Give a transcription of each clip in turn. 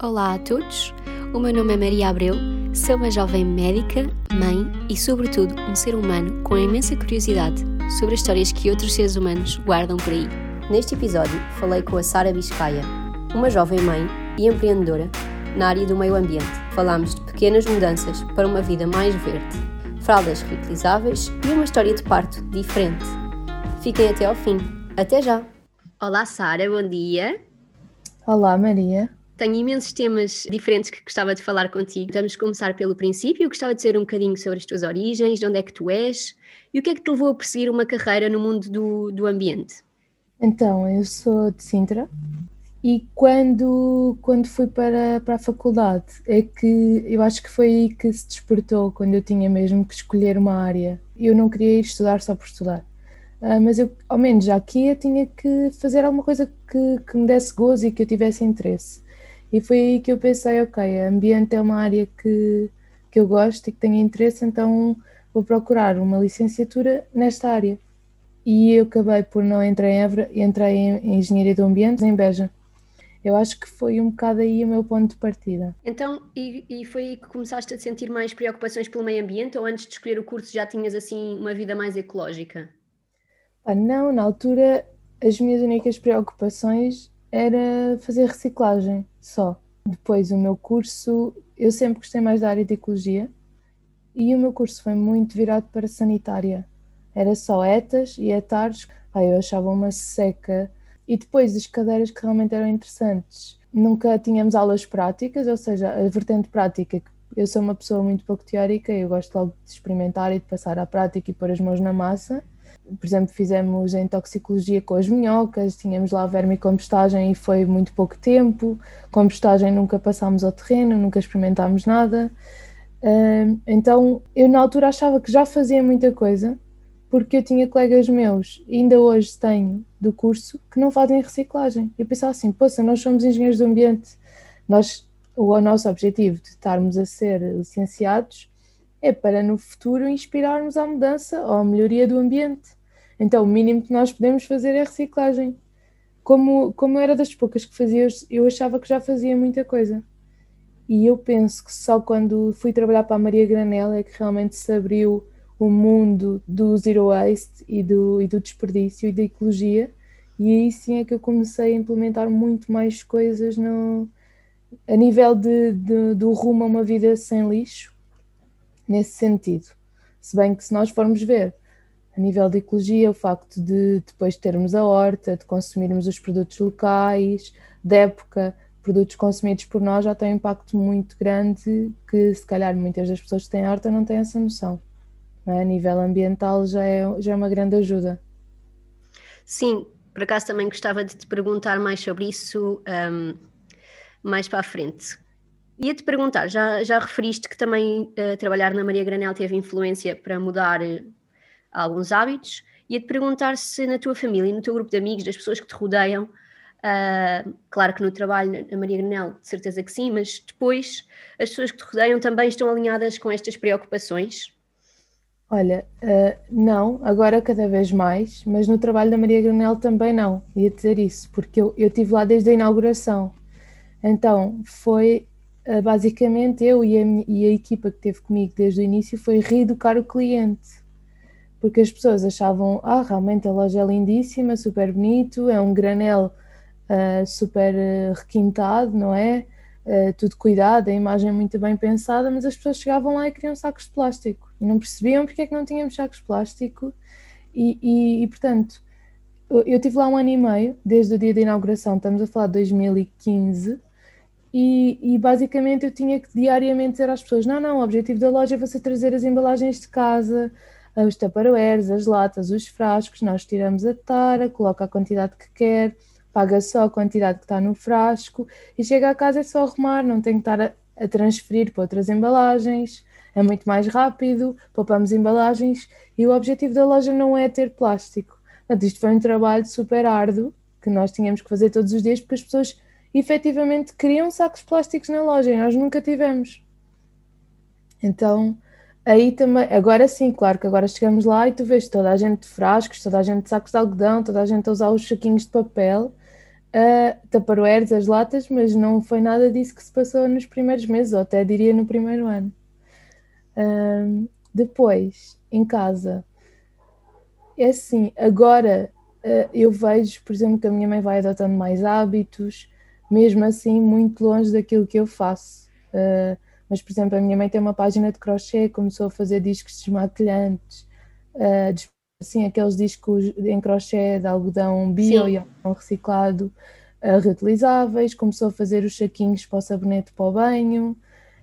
Olá a todos, o meu nome é Maria Abreu, sou uma jovem médica, mãe e, sobretudo, um ser humano com imensa curiosidade sobre as histórias que outros seres humanos guardam por aí. Neste episódio, falei com a Sara Biscaia, uma jovem mãe e empreendedora na área do meio ambiente. Falámos de pequenas mudanças para uma vida mais verde, fraldas reutilizáveis e uma história de parto diferente. Fiquem até ao fim. Até já! Olá, Sara, bom dia. Olá, Maria. Tenho imensos temas diferentes que gostava de falar contigo. Vamos começar pelo princípio. Gostava de saber um bocadinho sobre as tuas origens, de onde é que tu és e o que é que te levou a perseguir uma carreira no mundo do, do ambiente. Então, eu sou de Sintra e quando, quando fui para, para a faculdade é que eu acho que foi aí que se despertou, quando eu tinha mesmo que escolher uma área. Eu não queria ir estudar só por estudar. Uh, mas eu, ao menos já aqui, eu tinha que fazer alguma coisa que, que me desse gozo e que eu tivesse interesse. E foi aí que eu pensei, ok, ambiente é uma área que, que eu gosto e que tenho interesse, então vou procurar uma licenciatura nesta área. E eu acabei por não entrar em Évora e entrei em Engenharia do Ambiente em Beja. Eu acho que foi um bocado aí o meu ponto de partida. Então, e, e foi aí que começaste a sentir mais preocupações pelo meio ambiente ou antes de escolher o curso já tinhas assim uma vida mais ecológica? Ah, não, na altura as minhas únicas preocupações era fazer reciclagem só. Depois, o meu curso, eu sempre gostei mais da área de ecologia e o meu curso foi muito virado para sanitária. Era só etas e etares. Ai, eu achava uma seca. E depois, as cadeiras que realmente eram interessantes. Nunca tínhamos aulas práticas, ou seja, a vertente prática. Eu sou uma pessoa muito pouco teórica, eu gosto logo de experimentar e de passar à prática e pôr as mãos na massa por exemplo, fizemos em toxicologia com as minhocas, tínhamos lá vermicompostagem e foi muito pouco tempo. Compostagem nunca passámos ao terreno, nunca experimentámos nada. Então, eu na altura achava que já fazia muita coisa, porque eu tinha colegas meus, ainda hoje tenho, do curso, que não fazem reciclagem. Eu pensava assim, poxa, nós somos engenheiros do ambiente, nós, o nosso objetivo de estarmos a ser licenciados é para no futuro inspirarmos à mudança ou à melhoria do ambiente. Então, o mínimo que nós podemos fazer é reciclagem. Como, como era das poucas que fazia, eu achava que já fazia muita coisa. E eu penso que só quando fui trabalhar para a Maria Granel é que realmente se abriu o mundo do zero waste e do, e do desperdício e da ecologia. E aí sim é que eu comecei a implementar muito mais coisas no, a nível de, de, do rumo a uma vida sem lixo, nesse sentido. Se bem que se nós formos ver, a nível de ecologia, o facto de depois termos a horta, de consumirmos os produtos locais, da época, produtos consumidos por nós, já tem um impacto muito grande que se calhar muitas das pessoas que têm horta não têm essa noção. É? A nível ambiental já é, já é uma grande ajuda. Sim, por acaso também gostava de te perguntar mais sobre isso um, mais para a frente. Ia-te perguntar, já, já referiste que também uh, trabalhar na Maria Granel teve influência para mudar alguns hábitos, ia-te perguntar se na tua família, no teu grupo de amigos, das pessoas que te rodeiam, uh, claro que no trabalho, na Maria Granel, de certeza que sim, mas depois as pessoas que te rodeiam também estão alinhadas com estas preocupações? Olha, uh, não, agora cada vez mais, mas no trabalho da Maria Granel também não, ia dizer isso, porque eu, eu estive lá desde a inauguração. Então, foi uh, basicamente eu e a, e a equipa que esteve comigo desde o início foi reeducar o cliente porque as pessoas achavam, ah, realmente a loja é lindíssima, super bonito, é um granel uh, super uh, requintado, não é? Uh, tudo cuidado, a imagem muito bem pensada, mas as pessoas chegavam lá e queriam sacos de plástico e não percebiam porque é que não tínhamos sacos de plástico e, e, e portanto, eu, eu tive lá um ano e meio, desde o dia da inauguração, estamos a falar de 2015, e, e, basicamente eu tinha que diariamente dizer às pessoas: não, não, o objetivo da loja é você trazer as embalagens de casa, os taparoeiros, as latas, os frascos, nós tiramos a tara, coloca a quantidade que quer, paga só a quantidade que está no frasco e chega a casa é só arrumar, não tem que estar a, a transferir para outras embalagens, é muito mais rápido, poupamos embalagens e o objetivo da loja não é ter plástico. Portanto, isto foi um trabalho super árduo que nós tínhamos que fazer todos os dias porque as pessoas efetivamente queriam sacos plásticos na loja e nós nunca tivemos. Então, aí também, agora sim, claro que agora chegamos lá e tu vês toda a gente de frascos, toda a gente de sacos de algodão, toda a gente a usar os saquinhos de papel, uh, taparoeiros, as latas, mas não foi nada disso que se passou nos primeiros meses, ou até diria no primeiro ano. Uh, depois, em casa, é assim, agora uh, eu vejo, por exemplo, que a minha mãe vai adotando mais hábitos, mesmo assim, muito longe daquilo que eu faço. Uh, mas, por exemplo, a minha mãe tem uma página de crochê, começou a fazer discos desmaquilhantes, uh, assim, aqueles discos em crochê de algodão bio Sim. e algodão reciclado, uh, reutilizáveis, começou a fazer os saquinhos para o sabonete para o banho,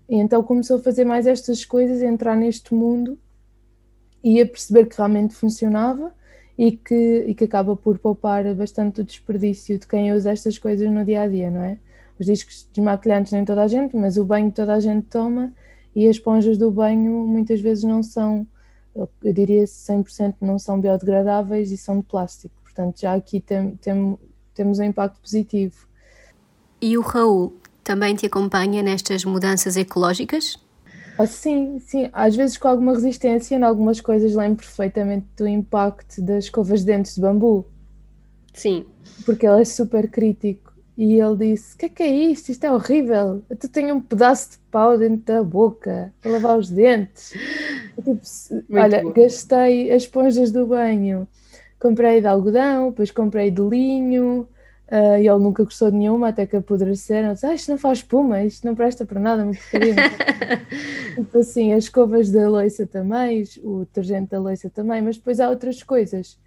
e então começou a fazer mais estas coisas, a entrar neste mundo e a perceber que realmente funcionava e que, e que acaba por poupar bastante o desperdício de quem usa estas coisas no dia a dia, não é? Os discos desmaquilhantes nem toda a gente, mas o banho toda a gente toma e as esponjas do banho muitas vezes não são, eu diria 100% não são biodegradáveis e são de plástico. Portanto, já aqui tem, tem, temos um impacto positivo. E o Raul também te acompanha nestas mudanças ecológicas? Ah, sim, sim, às vezes com alguma resistência, em algumas coisas lembro perfeitamente do impacto das escovas de dentes de bambu. Sim. Porque ele é super crítico e ele disse: O que é que é isto? Isto é horrível. Tu tenho um pedaço de pau dentro da boca para lavar os dentes. tipo, olha, bom. gastei as esponjas do banho. Comprei de algodão, depois comprei de linho. Uh, e ele nunca gostou de nenhuma, até que apodreceram. Disse, ah, isto não faz espuma, isto não presta para nada, muito porcaria. tipo assim, as escovas da louça também, o detergente da louça também, mas depois há outras coisas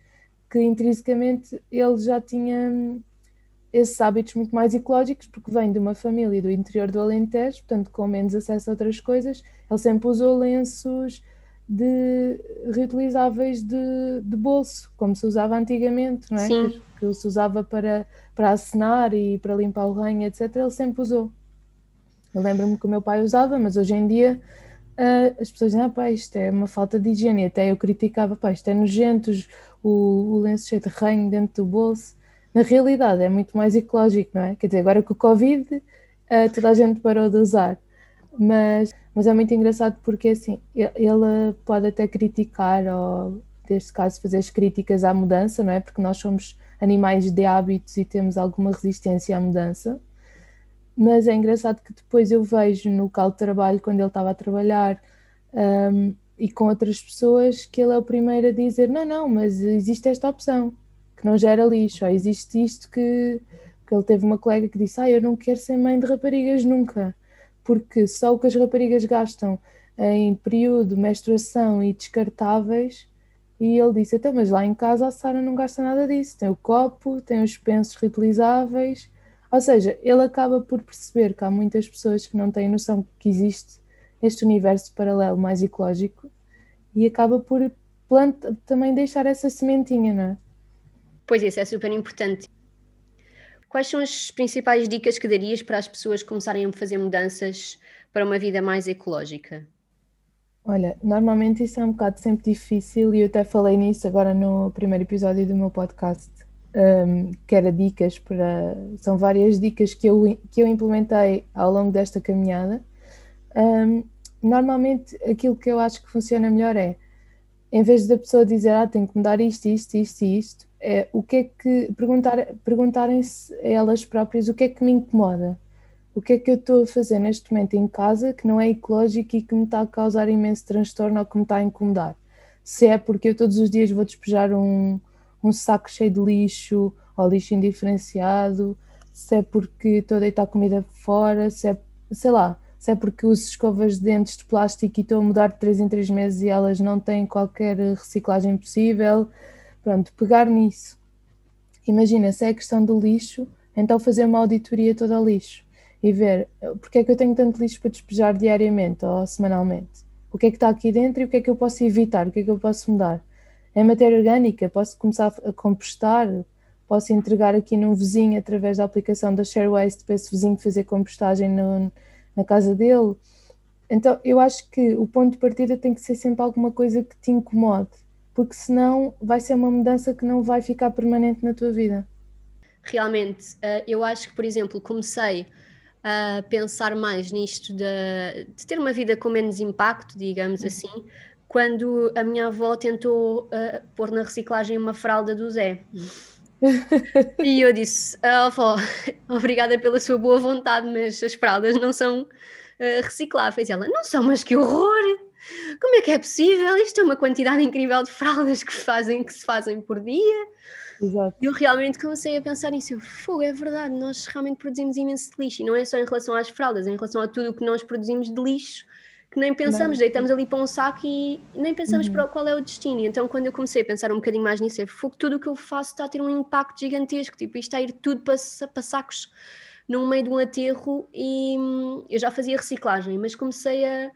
que intrinsecamente ele já tinha esses hábitos muito mais ecológicos, porque vem de uma família do interior do Alentejo, portanto, com menos acesso a outras coisas, ele sempre usou lenços de reutilizáveis de, de bolso, como se usava antigamente, não é? Sim. Que, que se usava para, para acenar e para limpar o ranho, etc. Ele sempre usou. Eu lembro-me que o meu pai usava, mas hoje em dia uh, as pessoas dizem, ah, pá, isto é uma falta de higiene. Até eu criticava, pá, isto é nojento, o, o lenço cheio de ranho dentro do bolso na realidade é muito mais ecológico, não é? Quer dizer, agora com o Covid uh, toda a gente parou de usar, mas, mas é muito engraçado porque assim, ele pode até criticar ou, neste caso, fazer as críticas à mudança, não é? Porque nós somos animais de hábitos e temos alguma resistência à mudança. Mas é engraçado que depois eu vejo no local de trabalho, quando ele estava a trabalhar, um, e com outras pessoas, que ele é o primeiro a dizer: não, não, mas existe esta opção que não gera lixo. Ou existe isto que, que ele teve uma colega que disse: Ah, eu não quero ser mãe de raparigas nunca, porque só o que as raparigas gastam em período, menstruação e descartáveis. E ele disse: Então, mas lá em casa a Sara não gasta nada disso. Tem o copo, tem os pensos reutilizáveis. Ou seja, ele acaba por perceber que há muitas pessoas que não têm noção que existe este universo paralelo mais ecológico e acaba por também deixar essa sementinha, não é? Pois isso é super importante. Quais são as principais dicas que darias para as pessoas começarem a fazer mudanças para uma vida mais ecológica? Olha, normalmente isso é um bocado sempre difícil e eu até falei nisso agora no primeiro episódio do meu podcast, um, que era dicas para. São várias dicas que eu, que eu implementei ao longo desta caminhada. Um, normalmente aquilo que eu acho que funciona melhor é, em vez da pessoa dizer, ah, tenho que mudar isto, isto, isto e isto, é o que é que perguntar, perguntarem-se a elas próprias o que é que me incomoda, o que é que eu estou a fazer neste momento em casa que não é ecológico e que me está a causar imenso transtorno ou que me está a incomodar. Se é porque eu todos os dias vou despejar um, um saco cheio de lixo ou lixo indiferenciado, se é porque estou a deitar comida fora, se é, sei lá, se é porque uso escovas de dentes de plástico e estou a mudar de 3 em 3 meses e elas não têm qualquer reciclagem possível Pronto, pegar nisso. Imagina, se é a questão do lixo, então fazer uma auditoria toda ao lixo e ver porque é que eu tenho tanto lixo para despejar diariamente ou semanalmente. O que é que está aqui dentro e o que é que eu posso evitar, o que é que eu posso mudar. É matéria orgânica, posso começar a compostar, posso entregar aqui num vizinho através da aplicação da Share Waste para esse vizinho fazer compostagem no, na casa dele. Então, eu acho que o ponto de partida tem que ser sempre alguma coisa que te incomode porque senão vai ser uma mudança que não vai ficar permanente na tua vida. Realmente, eh, eu acho que, por exemplo, comecei a pensar mais nisto de, de ter uma vida com menos impacto, digamos uhum. assim, quando a minha avó tentou uh, pôr na reciclagem uma fralda do Zé. e eu disse, oh, avó, obrigada pela sua boa vontade, mas as fraldas não são uh, recicláveis. E ela, não são, mas que horror! Como é que é possível? Isto é uma quantidade incrível de fraldas que, fazem, que se fazem por dia. Exato. Eu realmente comecei a pensar nisso. Fogo, é verdade, nós realmente produzimos imenso de lixo. E não é só em relação às fraldas, é em relação a tudo o que nós produzimos de lixo, que nem pensamos, não. deitamos ali para um saco e nem pensamos uhum. para qual é o destino. Então, quando eu comecei a pensar um bocadinho mais nisso, é fogo, tudo o que eu faço está a ter um impacto gigantesco. Tipo, isto está a ir tudo para, para sacos no meio de um aterro. E hum, eu já fazia reciclagem, mas comecei a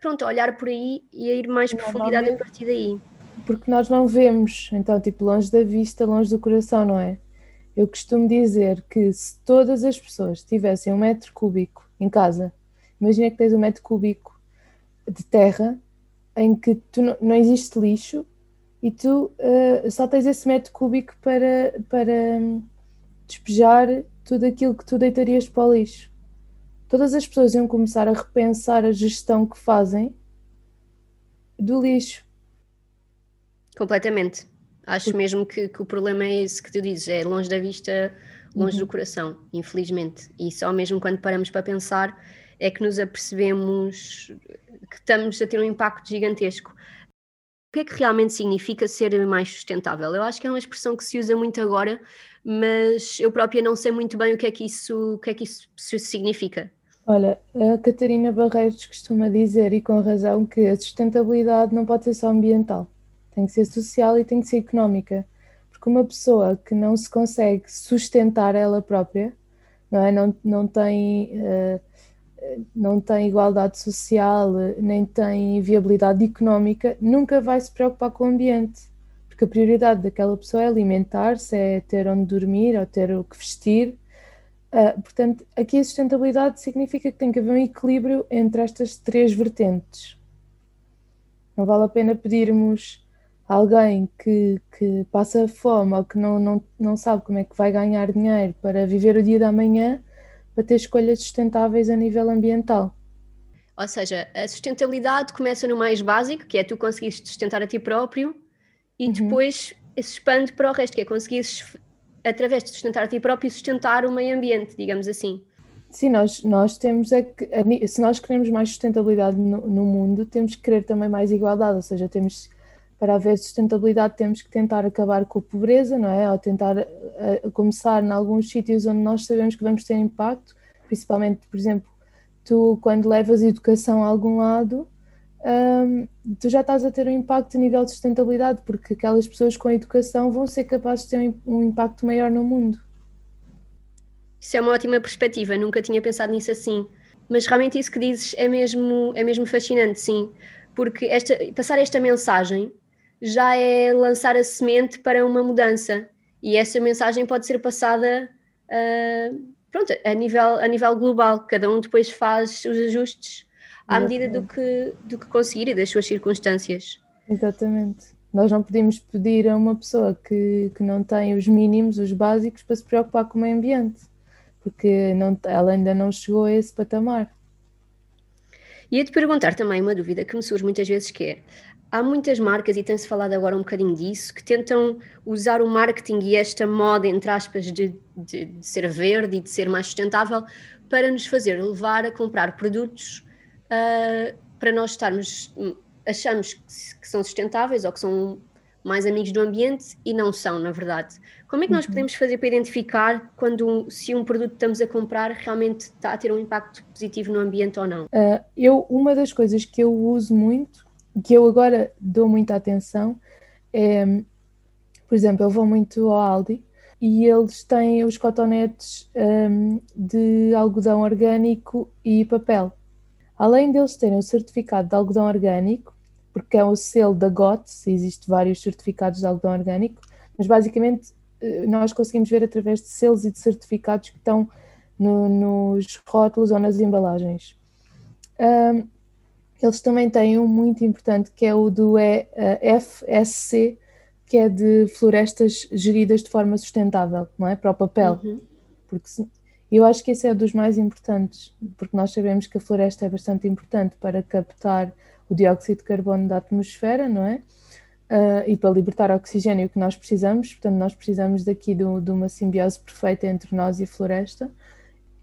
pronto, a olhar por aí e a ir mais profundidade a partir daí porque nós não vemos, então, tipo, longe da vista, longe do coração, não é? Eu costumo dizer que se todas as pessoas tivessem um metro cúbico em casa, imagina que tens um metro cúbico de terra em que tu não, não existe lixo e tu uh, só tens esse metro cúbico para, para um, despejar tudo aquilo que tu deitarias para o lixo. Todas as pessoas iam começar a repensar a gestão que fazem do lixo Completamente. Acho mesmo que, que, o problema é esse que tu dizes, é longe da vista, longe uhum. do coração, infelizmente. E só mesmo quando paramos para pensar é que nos apercebemos que estamos a ter um impacto gigantesco. O que é que realmente significa ser mais sustentável? Eu acho que é uma expressão que se usa muito agora, mas eu própria não sei muito bem o que é que isso, o que é que isso significa. Olha, a Catarina Barreiros costuma dizer, e com razão, que a sustentabilidade não pode ser só ambiental tem que ser social e tem que ser económica. Porque uma pessoa que não se consegue sustentar ela própria, não, é? não, não, tem, uh, não tem igualdade social, nem tem viabilidade económica, nunca vai se preocupar com o ambiente. Porque a prioridade daquela pessoa é alimentar-se, é ter onde dormir ou ter o que vestir. Uh, portanto, aqui a sustentabilidade significa que tem que haver um equilíbrio entre estas três vertentes. Não vale a pena pedirmos alguém que, que passa fome ou que não, não, não sabe como é que vai ganhar dinheiro para viver o dia da manhã, para ter escolhas sustentáveis a nível ambiental. Ou seja, a sustentabilidade começa no mais básico, que é tu conseguires sustentar a ti próprio, e uhum. depois se expande para o resto, que é conseguires, através de sustentar a ti próprio, sustentar o meio ambiente, digamos assim. Sim, nós, nós temos é que, se nós queremos mais sustentabilidade no, no mundo, temos que querer também mais igualdade, ou seja, temos para haver sustentabilidade temos que tentar acabar com a pobreza, não é? Ou tentar uh, começar em alguns sítios onde nós sabemos que vamos ter impacto, principalmente, por exemplo, tu quando levas educação a algum lado, um, tu já estás a ter um impacto a nível de sustentabilidade, porque aquelas pessoas com educação vão ser capazes de ter um, um impacto maior no mundo. Isso é uma ótima perspectiva, nunca tinha pensado nisso assim. Mas realmente isso que dizes é mesmo, é mesmo fascinante, sim. Porque esta, passar esta mensagem já é lançar a semente para uma mudança. E essa mensagem pode ser passada uh, pronto, a, nível, a nível global. Cada um depois faz os ajustes à medida do que, do que conseguir e das suas circunstâncias. Exatamente. Nós não podemos pedir a uma pessoa que, que não tem os mínimos, os básicos, para se preocupar com o meio ambiente, porque não, ela ainda não chegou a esse patamar. Ia-te perguntar também uma dúvida que me surge muitas vezes, que é, há muitas marcas, e tem-se falado agora um bocadinho disso, que tentam usar o marketing e esta moda, entre aspas, de, de, de ser verde e de ser mais sustentável, para nos fazer levar a comprar produtos uh, para nós estarmos, achamos que são sustentáveis ou que são mais amigos do ambiente e não são, na verdade. Como é que nós uhum. podemos fazer para identificar quando se um produto que estamos a comprar realmente está a ter um impacto positivo no ambiente ou não? Uh, eu, uma das coisas que eu uso muito que eu agora dou muita atenção é, por exemplo, eu vou muito ao Aldi e eles têm os cotonetes um, de algodão orgânico e papel. Além deles terem o certificado de algodão orgânico, porque é o selo da GOTS, existem vários certificados de algodão orgânico, mas basicamente eh, nós conseguimos ver através de selos e de certificados que estão no, nos rótulos ou nas embalagens. Um, eles também têm um muito importante que é o do FSC, que é de florestas geridas de forma sustentável, não é? Para o papel. Uhum. Porque eu acho que esse é dos mais importantes, porque nós sabemos que a floresta é bastante importante para captar o dióxido de carbono da atmosfera, não é? uh, e para libertar oxigênio que nós precisamos. Portanto, nós precisamos daqui de uma simbiose perfeita entre nós e a floresta.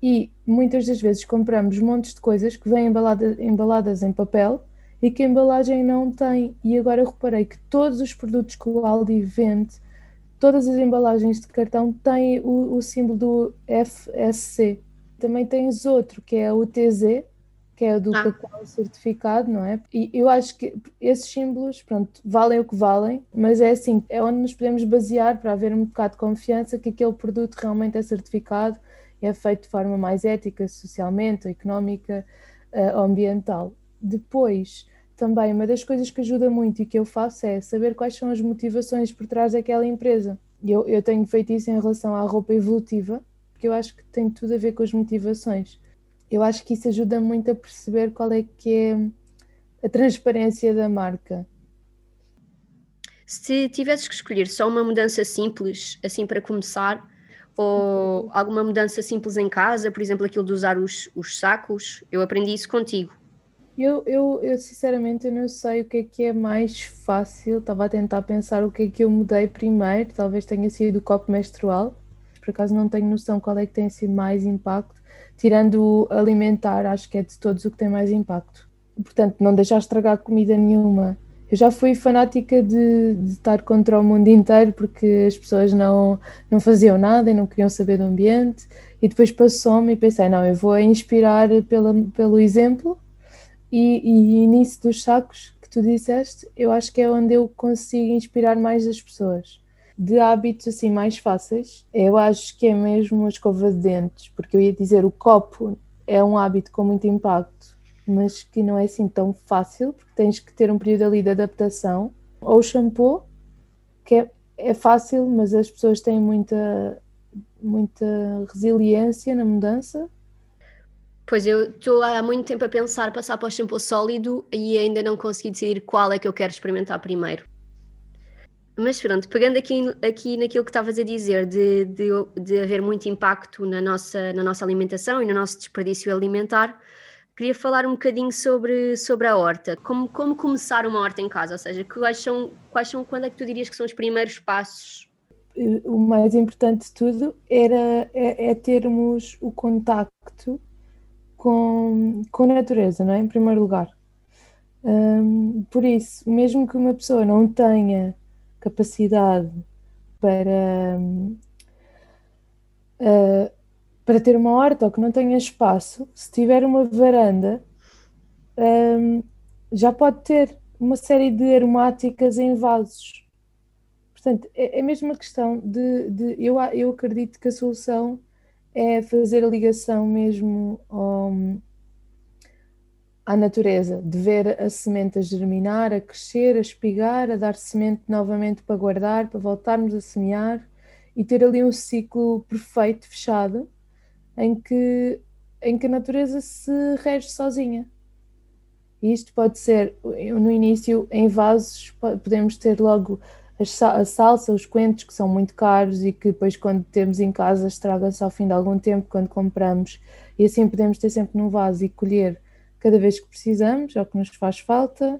E muitas das vezes compramos montes de coisas que vêm embalada, embaladas em papel e que a embalagem não tem. E agora reparei que todos os produtos que o Aldi vende, todas as embalagens de cartão têm o, o símbolo do FSC. Também tens outro, que é o TZ, que é do ah. cacau certificado, não é? E eu acho que esses símbolos, pronto, valem o que valem, mas é assim, é onde nos podemos basear para haver um bocado de confiança que aquele produto realmente é certificado e é feito de forma mais ética, socialmente, económica, uh, ambiental. Depois, também, uma das coisas que ajuda muito e que eu faço é saber quais são as motivações por trás daquela empresa. Eu, eu tenho feito isso em relação à roupa evolutiva, porque eu acho que tem tudo a ver com as motivações eu acho que isso ajuda muito a perceber qual é que é a transparência da marca. Se tivesses que escolher só uma mudança simples, assim para começar, ou alguma mudança simples em casa, por exemplo, aquilo de usar os, os sacos, eu aprendi isso contigo. Eu, eu, eu sinceramente eu não sei o que é que é mais fácil, estava a tentar pensar o que é que eu mudei primeiro, talvez tenha sido o copo menstrual, por acaso não tenho noção qual é que tem sido mais impacto, tirando alimentar, acho que é de todos o que tem mais impacto. Portanto, não deixar estragar comida nenhuma. Eu já fui fanática de, de, estar contra o mundo inteiro porque as pessoas não, não faziam nada e não queriam saber do ambiente. E depois passou-me e pensei: não, eu vou inspirar pela, pelo exemplo. E, e nisso dos sacos que tu disseste, eu acho que é onde eu consigo inspirar mais as pessoas de hábitos assim mais fáceis, eu acho que é mesmo a escova de dentes, porque eu ia dizer o copo é um hábito com muito impacto, mas que não é assim tão fácil, porque tens que ter um período ali de adaptação. Ou o shampoo, que é, é fácil, mas as pessoas têm muita, muita resiliência na mudança. Pois eu estou há muito tempo a pensar passar para o shampoo sólido e ainda não consegui decidir qual é que eu quero experimentar primeiro. Mas pronto, pegando aqui, aqui naquilo que estavas a dizer, de, de, de, haver muito impacto na nossa, na nossa alimentação e no nosso desperdício alimentar, queria falar um bocadinho sobre, sobre a horta. Como, como começar uma horta em casa? Ou seja, quais são, quais são, quando é que tu dirias que são os primeiros passos? O mais importante de tudo era, é, é termos o contacto com, com a natureza, não é? Em primeiro lugar. Um, por isso, mesmo que uma pessoa não tenha capacidade para, uh, para ter uma horta ou que não tenha espaço, se tiver uma varanda, um, já pode ter uma série de aromáticas em vasos. Portanto, é, é mesmo uma questão de, de eu, eu acredito que a solução é fazer a ligação mesmo ao, à natureza, de ver a semente a germinar, a crescer, a espigar, a dar semente novamente para guardar, para voltarmos a semear e ter ali um ciclo perfeito, fechado, em que, em que a natureza se rege sozinha. Isto pode ser, no início, em vasos, podemos ter logo a salsa, os coentros, que são muito caros e que depois, quando temos em casa, estraga-se ao fim de algum tempo, quando compramos. E assim podemos ter sempre num vaso e colher cada vez que precisamos, ou que nos faz falta.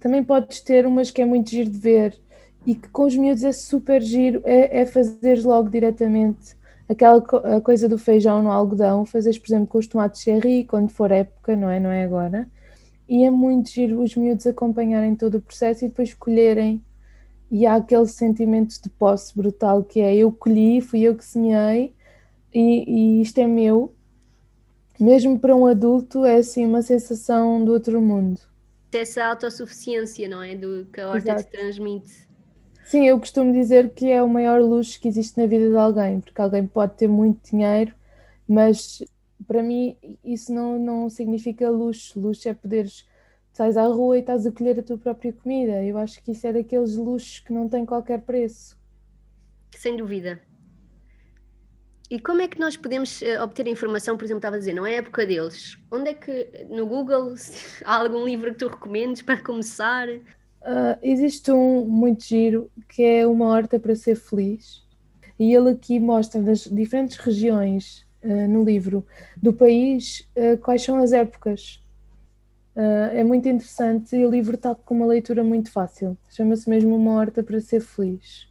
Também podes ter umas que é muito giro de ver e que com os miúdos é super giro, é, é fazer logo diretamente aquela co coisa do feijão no algodão, fazeres, por exemplo, com os tomates cherry, quando for época, não é? Não é agora. E é muito giro os miúdos acompanharem todo o processo e depois colherem. E há aquele sentimento de posse brutal que é eu colhi, fui eu que semeei e, e isto é meu mesmo para um adulto, é assim uma sensação do outro mundo. Essa autossuficiência, não é? Do que a horta te transmite. Sim, eu costumo dizer que é o maior luxo que existe na vida de alguém, porque alguém pode ter muito dinheiro, mas para mim isso não, não significa luxo. Luxo é poderes sais à rua e estás a colher a tua própria comida. Eu acho que isso é daqueles luxos que não têm qualquer preço. Sem dúvida. E como é que nós podemos uh, obter informação, por exemplo, estava a dizer, não é época deles. Onde é que, no Google, há algum livro que tu recomendes para começar? Uh, existe um muito giro que é Uma Horta para Ser Feliz. E ele aqui mostra nas diferentes regiões uh, no livro do país quais são as épocas Uh, é muito interessante e o livro está com uma leitura muito fácil. Chama-se mesmo Uma Horta para Ser Feliz.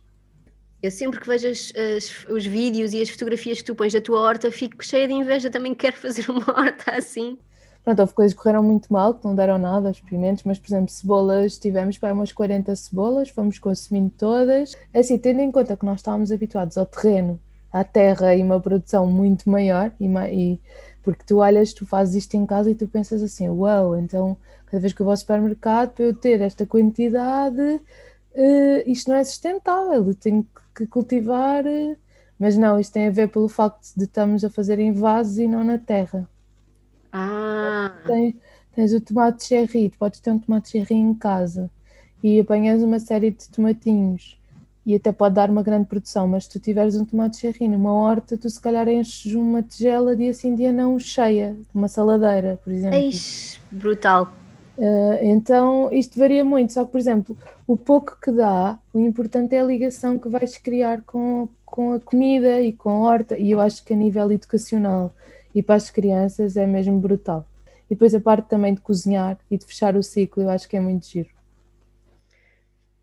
Eu sempre que vejo as, as, os vídeos e as fotografias que tu pões da tua horta, fico cheia de inveja, também quero fazer uma horta assim. Pronto, houve coisas que correram muito mal, que não deram nada aos experimentos, mas, por exemplo, cebolas, tivemos para umas 40 cebolas, fomos consumindo todas. É assim, tendo em conta que nós estávamos habituados ao terreno, à terra e uma produção muito maior, e, e porque tu olhas, tu fazes isto em casa e tu pensas assim, uau, wow, então cada vez que eu vou ao supermercado para eu ter esta quantidade, uh, isto não é sustentável, eu tenho que cultivar, uh, mas não, isto tem a ver pelo facto de estamos a fazer em vasos e não na terra. Ah! Tens, tens o tomate cherry, tu podes ter um tomate cherry em casa e apanhas uma série de tomatinhos e até pode dar uma grande produção, mas se tu tiveres um tomate cherry numa horta, tu se calhar enches uma tigela dia sim dia não cheia, uma saladeira, por exemplo. Eish, brutal. Uh, então isto varia muito, só que por exemplo, o pouco que dá, o importante é a ligação que vais criar com, com a comida e com a horta, e eu acho que a nível educacional e para as crianças é mesmo brutal. E depois a parte também de cozinhar e de fechar o ciclo, eu acho que é muito giro.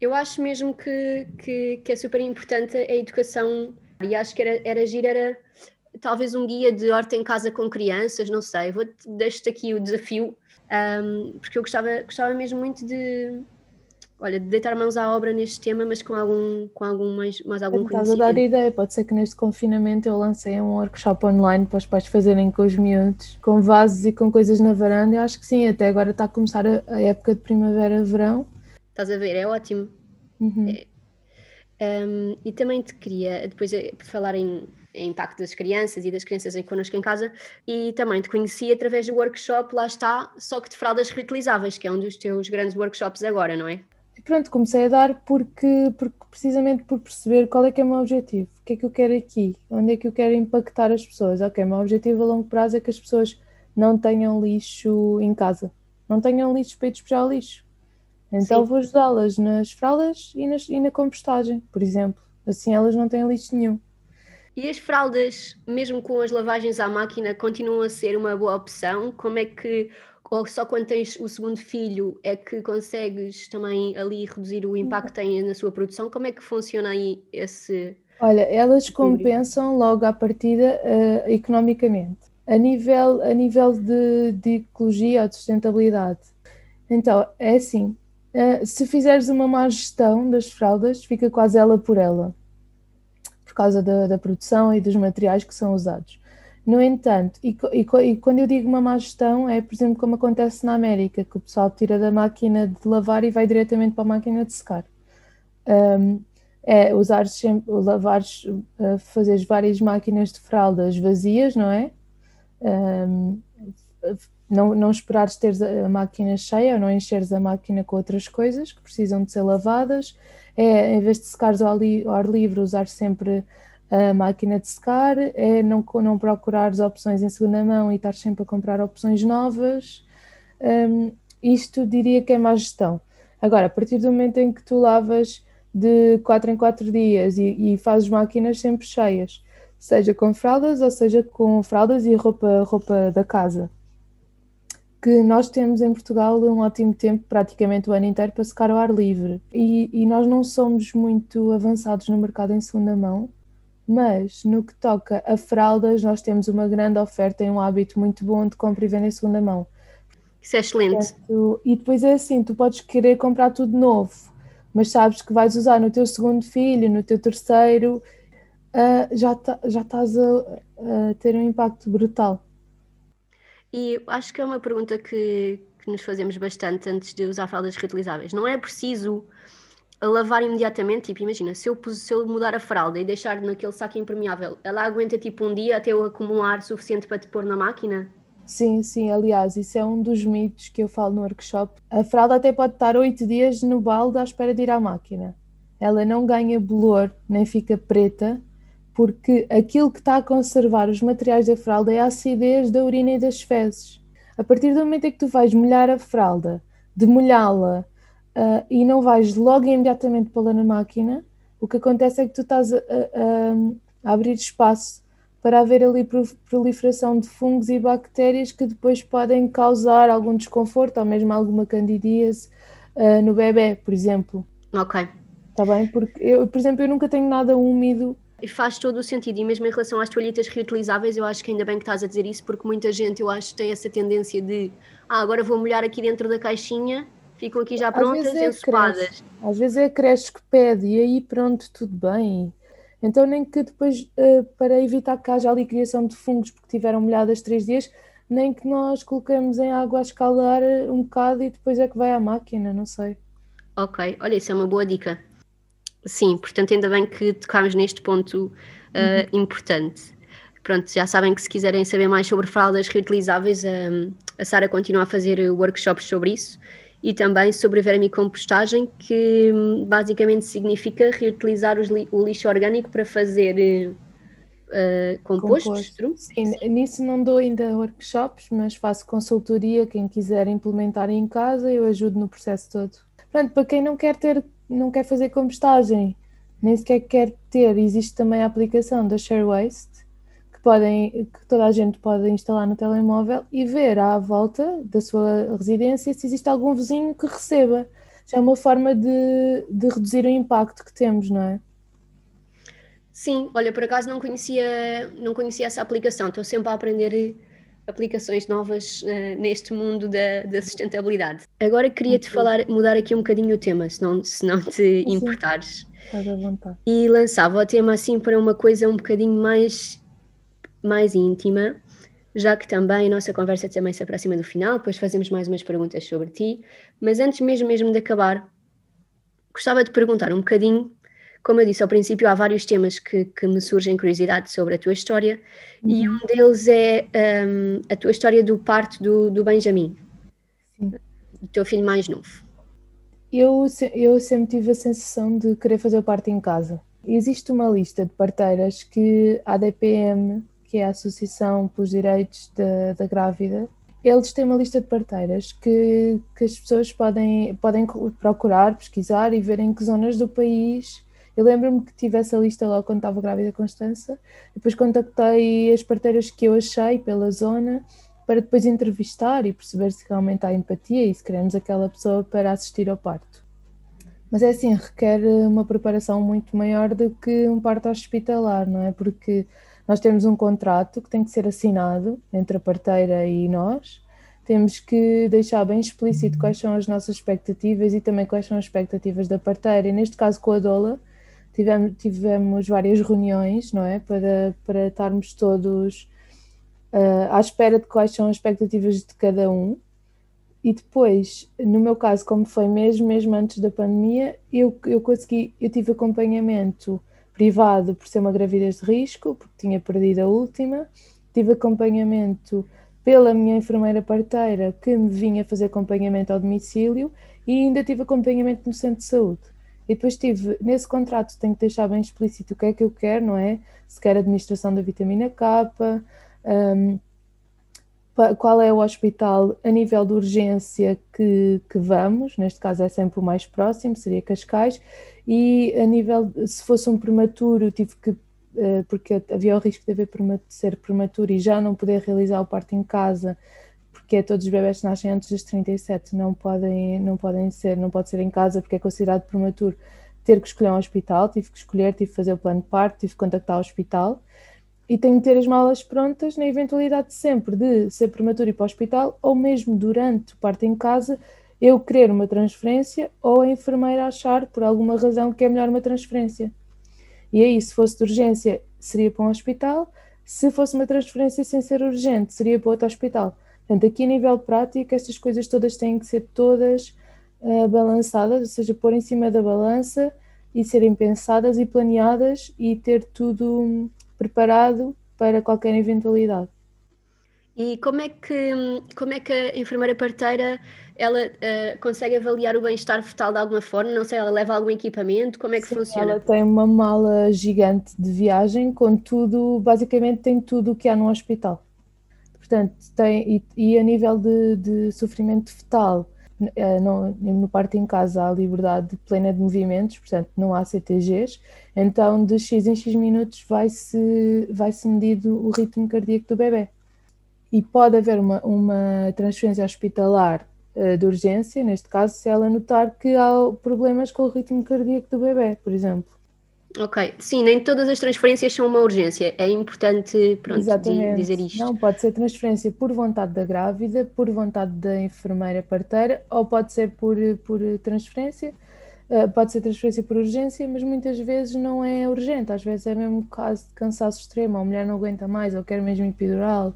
Eu acho mesmo que, que, que, é super importante a educação. E acho que era, era giro, era talvez um guia de horta em casa com crianças, não sei, vou deixo-te aqui o desafio, um, porque eu gostava, gostava mesmo muito de, olha, de deitar mãos à obra neste tema, mas com algum, com algum mais, mais algum Estás a dar ideia, pode ser que neste confinamento eu lancei um workshop online para os pais fazerem com os miúdos, com vasos e com coisas na varanda, eu acho que sim, até agora está a começar a, a época de primavera-verão, Estás a ver? É ótimo. Uhum. É. Um, e também te queria, depois, eh, falar em, em, impacto das crianças e das crianças connosco em casa, e também te conheci através do workshop, lá está, só que de fraldas reutilizáveis, que é um dos teus grandes workshops agora, não é? E pronto, comecei a dar porque, porque precisamente por perceber qual é que é o meu objetivo, o que é que eu quero aqui, onde é que eu quero impactar as pessoas. Ok, o meu objetivo a longo prazo é que as pessoas não tenham lixo em casa, não tenham lixo para ir despejar lixo então Sim. vou ajudá-las nas fraldas e, nas, e na compostagem, por exemplo. Assim elas não têm lixo nenhum. E as fraldas, mesmo com as lavagens à máquina, continuam a ser uma boa opção? Como é que, ou só quando tens o segundo filho, é que consegues também ali reduzir o impacto que tem na sua produção? Como é que funciona aí esse. Olha, elas compensam logo à partida uh, economicamente. A nível, a nível de, de ecologia ou de sustentabilidade. Então, é assim, Uh, se fizeres uma má gestão das fraldas, fica quase ela por ela, por causa da, da produção e dos materiais que são usados. No entanto, e, e, e, quando eu digo uma má gestão, é, por exemplo, como acontece na América, que o pessoal tira da máquina de lavar e vai diretamente para a máquina de secar. Um, é usar sempre, lavares, uh, fazeres várias máquinas de fraldas vazias, não é? Um, não, não esperares teres a máquina cheia ou não encheres a máquina com outras coisas que precisam de ser lavadas. É, em vez de secares ao, li, ao ar livre, usar sempre a máquina de secar, é não, não procurares opções em segunda mão e estar sempre a comprar opções novas. Um, isto diria que é má gestão. Agora, a partir do momento em que tu lavas de 4 em 4 dias e, e fazes máquinas sempre cheias, seja com fraldas ou seja com fraldas e roupa, roupa da casa, que nós temos em Portugal um ótimo tempo, praticamente o ano inteiro, para secar ao ar livre. E, e, nós não somos muito avançados no mercado em segunda mão, mas no que toca a fraldas, nós temos uma grande oferta e um hábito muito bom de compra e venda em segunda mão. Isso é excelente. E depois é assim, tu podes querer comprar tudo novo, mas sabes que vais usar no teu segundo filho, no teu terceiro, uh, já, tá, já estás a, a ter um impacto brutal. E acho que é uma pergunta que, que nos fazemos bastante antes de usar fraldas reutilizáveis. Não é preciso lavar imediatamente, tipo, imagina, se eu, se eu mudar a fralda e deixar naquele saco impermeável, ela aguenta tipo um dia até eu acumular suficiente para te pôr na máquina? Sim, sim, aliás, isso é um dos mitos que eu falo no workshop. A fralda até pode estar oito dias no balde à espera de ir à máquina. Ela não ganha bolor, nem fica preta, porque aquilo que está a conservar os materiais da fralda é a acidez da urina e das fezes. A partir do momento em que tu vais molhar a fralda, de molhá-la uh, e não vais logo imediatamente pô-la na máquina, o que acontece é que tu estás a, a, a abrir espaço para haver ali proliferação de fungos e bactérias que depois podem causar algum desconforto ou mesmo alguma candidíase uh, no bebê, por exemplo. Ok. Está bem? Porque, eu, por exemplo, eu nunca tenho nada úmido faz todo o sentido, e mesmo em relação às toalhitas reutilizáveis, eu acho que ainda bem que estás a dizer isso, porque muita gente, eu acho, tem essa tendência de ah, agora vou molhar aqui dentro da caixinha, ficam aqui já prontas, é ensopadas. Às vezes é a creche que pede, e aí pronto, tudo bem. Então, nem que depois, uh, para evitar que haja ali criação de fungos porque tiveram molhadas três dias, nem que nós coloquemos em água a escalar eh, um bocado e depois é que vai à máquina, não sei. Ok, olha, isso é uma boa dica. Sim, portanto, ainda bem que tocámos neste ponto uh, uhum. importante. Pronto, já sabem que se quiserem saber mais sobre fraldas reutilizáveis, um, a Sara continua a fazer workshops sobre isso e também sobre vermicompostagem, que hum, basicamente significa reutilizar li o lixo orgânico para fazer uh, compostos. Composto. Sim, Sim, nisso não dou ainda workshops, mas faço consultoria. Quem quiser implementar em casa, eu ajudo no processo todo. Pronto, para quem não quer ter não quer fazer compostagem, nem sequer quer ter, existe também a aplicação da Share Waste, que, podem, que toda a gente pode instalar no telemóvel e ver à volta da sua residência se existe algum vizinho que receba. Já é uma forma de, de reduzir o impacto que temos, não é? Sim, olha, por acaso não conhecia, não conhecia essa aplicação, estou sempre a aprender aplicações novas uh, neste mundo da, da, sustentabilidade. Agora queria-te falar, mudar aqui um bocadinho o tema, se não, se não te importares. E lançava o tema assim para uma coisa um bocadinho mais, mais íntima, já que também a nossa conversa também se aproxima do final, depois fazemos mais umas perguntas sobre ti. Mas antes mesmo, mesmo de acabar, gostava de perguntar um bocadinho como eu disse ao princípio, há vários temas que, que me surgem curiosidade sobre a tua história uhum. e um deles é um, a tua história do parto do, do Benjamin, Sim. do teu filho mais novo. Eu, eu sempre tive a sensação de querer fazer o parto em casa. Existe uma lista de parteiras que a ADPM, que é a Associação pelos Direitos da, da Grávida, eles têm uma lista de parteiras que, que as pessoas podem, podem procurar, pesquisar e ver em que zonas do país eu lembro-me que tive essa lista logo quando estava grávida Constança, depois contactei as parteiras que eu achei pela zona para depois entrevistar e perceber se realmente há empatia e se queremos aquela pessoa para assistir ao parto. Mas é assim, requer uma preparação muito maior do que um parto hospitalar, não é? Porque nós temos um contrato que tem que ser assinado entre a parteira e nós, temos que deixar bem explícito quais são as nossas expectativas e também quais são as expectativas da parteira. E neste caso com a Dola, tivemos, tivemos várias reuniões, não é? Para, para estarmos todos uh, à espera de quais são as expectativas de cada um. E depois, no meu caso, como foi mesmo, mesmo antes da pandemia, eu, eu consegui, eu tive acompanhamento privado por ser uma gravidez de risco, porque tinha perdido a última, tive acompanhamento pela minha enfermeira parteira que me vinha fazer acompanhamento ao domicílio e ainda tive acompanhamento no centro de saúde. E depois tive, nesse contrato tenho que deixar bem explícito o que é que eu quero, não é? Se quer administração da vitamina K, um, qual é o hospital a nível de urgência que, que vamos, neste caso é sempre o mais próximo, seria Cascais, e a nível, se fosse um prematuro, tive que, uh, porque havia o risco de haver ser prematuro e já não poder realizar o parto em casa, porque todos os bebés que nascem antes dos 37 não podem, não podem ser, não pode ser em casa porque é considerado prematuro. Ter que escolher um hospital, tive que escolher, tive que fazer o plano de parto, tive que contactar o hospital e tenho que ter as malas prontas na eventualidade sempre de ser prematuro e ir para o hospital ou mesmo durante o parto em casa eu querer uma transferência ou a enfermeira achar por alguma razão que é melhor uma transferência. E aí, se fosse de urgência, seria para um hospital, se fosse uma transferência sem ser urgente, seria para outro hospital. Portanto, aqui a nível prático, estas coisas todas têm que ser todas uh, balançadas, ou seja, pôr em cima da balança e serem pensadas e planeadas e ter tudo preparado para qualquer eventualidade. E como é que, como é que a enfermeira parteira ela uh, consegue avaliar o bem-estar fetal de alguma forma? Não sei, ela leva algum equipamento? Como é que Sim, funciona? Ela tem uma mala gigante de viagem com tudo, basicamente tem tudo o que há no hospital. Portanto, tem, e, e a nível de, de, sofrimento fetal, uh, no, no parto em casa há liberdade plena de movimentos, portanto não há CTGs, então de X em X minutos vai-se vai -se medido o ritmo cardíaco do bebê. E pode haver uma, uma transferência hospitalar uh, de urgência, neste caso, se ela notar que há problemas com o ritmo cardíaco do bebê, por exemplo. Ok, sim, nem todas as transferências são uma urgência, é importante pronto, dizer isto. Não, pode ser transferência por vontade da grávida, por vontade da enfermeira parteira, ou pode ser por, por transferência, uh, pode ser transferência por urgência, mas muitas vezes não é urgente, às vezes é mesmo caso de cansaço extremo, a mulher não aguenta mais, ou quer mesmo epidural,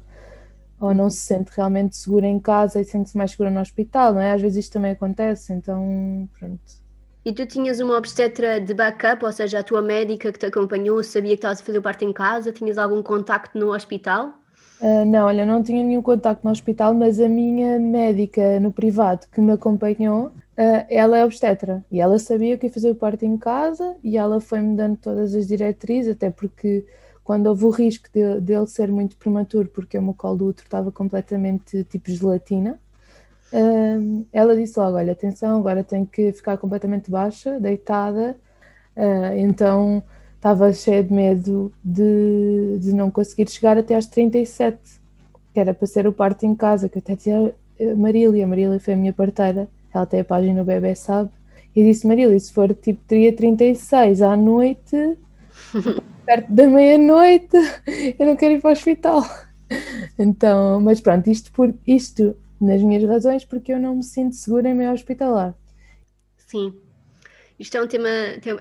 ou não se sente realmente segura em casa e sente-se mais segura no hospital, não é? Às vezes isto também acontece, então pronto e tu tinhas uma obstetra de backup, ou seja, a tua médica que te acompanhou, sabia que estavas a fazer parte em casa? Tinhas algum contacto no hospital? Uh, não, olha, não tinha nenhum contacto no hospital, mas a minha médica no privado que me acompanhou, uh, ela é obstetra e ela sabia que ia fazer parte em casa e ela foi-me dando todas as diretrizes, até porque quando houve o risco de, dele ser muito prematuro, porque o meu colo do útero estava completamente tipo gelatina, ela disse logo: Olha, atenção, agora tenho que ficar completamente baixa, deitada. Uh, então estava cheia de medo de, de não conseguir chegar até às 37, que era para ser o parto em casa, que eu até dizia a Marília, Marília foi a minha parteira, ela tem a página no bebê, sabe? E disse: Marília, se for tipo dia 36 à noite, perto da meia-noite, eu não quero ir para o hospital. Então, mas pronto, isto, por, isto nas minhas razões, porque eu não me sinto segura em meio hospitalar. Sim. Isto é um, tema,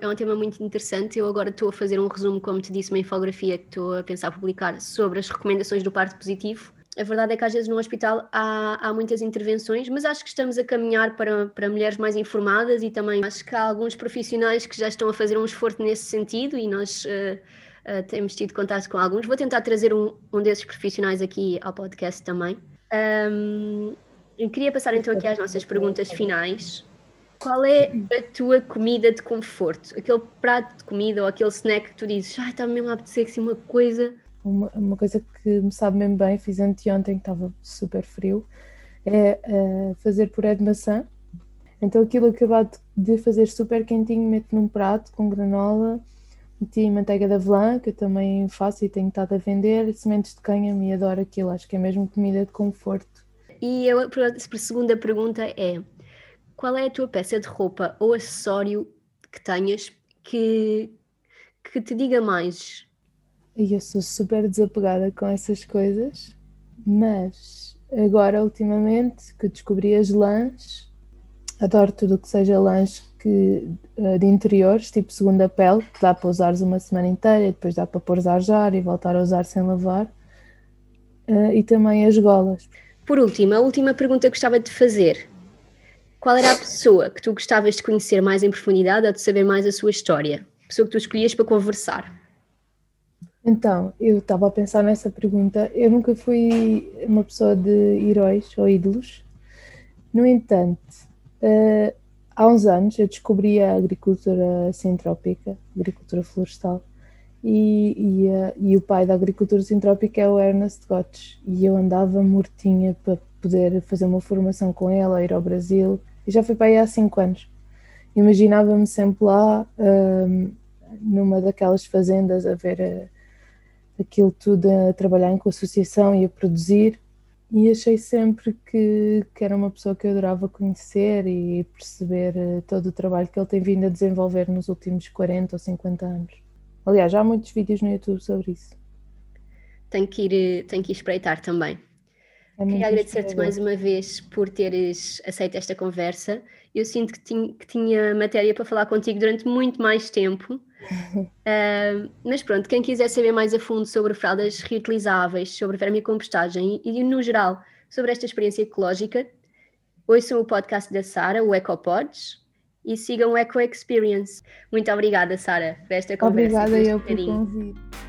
é um tema muito interessante. Eu agora estou a fazer um resumo, como te disse, uma infografia que estou a pensar publicar sobre as recomendações do parto positivo. A verdade é que às vezes no hospital há, há muitas intervenções, mas acho que estamos a caminhar para, para mulheres mais informadas e também acho que há alguns profissionais que já estão a fazer um esforço nesse sentido e nós uh, uh, temos tido contato com alguns. Vou tentar trazer um, um desses profissionais aqui ao podcast também. Um, eu queria passar então aqui às nossas perguntas finais. Qual é a tua comida de conforto? Aquele prato de comida ou aquele snack que tu dizes, ai, está mesmo a apetecer assim uma coisa. Uma, uma coisa que me sabe mesmo bem, fiz anteontem que estava super frio, é uh, fazer puré de maçã. Então aquilo acabado de fazer super quentinho, meto num prato com granola, Meti manteiga de avelã, que eu também faço e tenho estado a vender, sementes de cânhamo e adoro aquilo, acho que é mesmo comida de conforto. E a segunda pergunta é: qual é a tua peça de roupa ou acessório que tenhas que, que te diga mais? Eu sou super desapegada com essas coisas, mas agora, ultimamente, que descobri as lãs, adoro tudo o que seja lãs que, uh, de interiores, tipo segunda pele, que dá para usares uma semana inteira e depois dá para pôr a arjar e voltar a usar sem lavar. Uh, e também as golas. Por último, a última pergunta que gostava de fazer. Qual era a pessoa que tu gostavas de conhecer mais em profundidade ou de saber mais a sua história? A pessoa que tu escolhias para conversar? Então, eu estava a pensar nessa pergunta. Eu nunca fui uma pessoa de heróis ou ídolos. No entanto, uh, há uns anos eu descobri a agricultura sintrópica, agricultura florestal, e, e, uh, e, o pai da agricultura sintrópica é o Ernest Gotts, e eu andava mortinha para poder fazer uma formação com ele, ir ao Brasil, e já fui para aí há cinco anos. Imaginava-me sempre lá, uh, numa daquelas fazendas, a ver uh, aquilo tudo, a trabalhar em associação e a produzir, e achei sempre que, que era uma pessoa que eu adorava conhecer e perceber eh, todo o trabalho que ele tem vindo a desenvolver nos últimos 40 ou 50 anos. Aliás, há muitos vídeos no YouTube sobre isso. Tenho que ir, eh, tenho que ir espreitar também. É Queria agradecer-te mais uma vez por teres aceito esta conversa. Eu sinto que tinha, que tinha matéria para falar contigo durante muito mais tempo. uh, mas pronto, quem quiser saber mais a fundo sobre fraldas reutilizáveis, sobre vermicompostagem e, e no geral sobre esta experiência ecológica, ouçam o podcast da Sara, o EcoPods, e sigam o Eco Experience. Muito obrigada, Sara, por esta conversa. Obrigada eu por convite.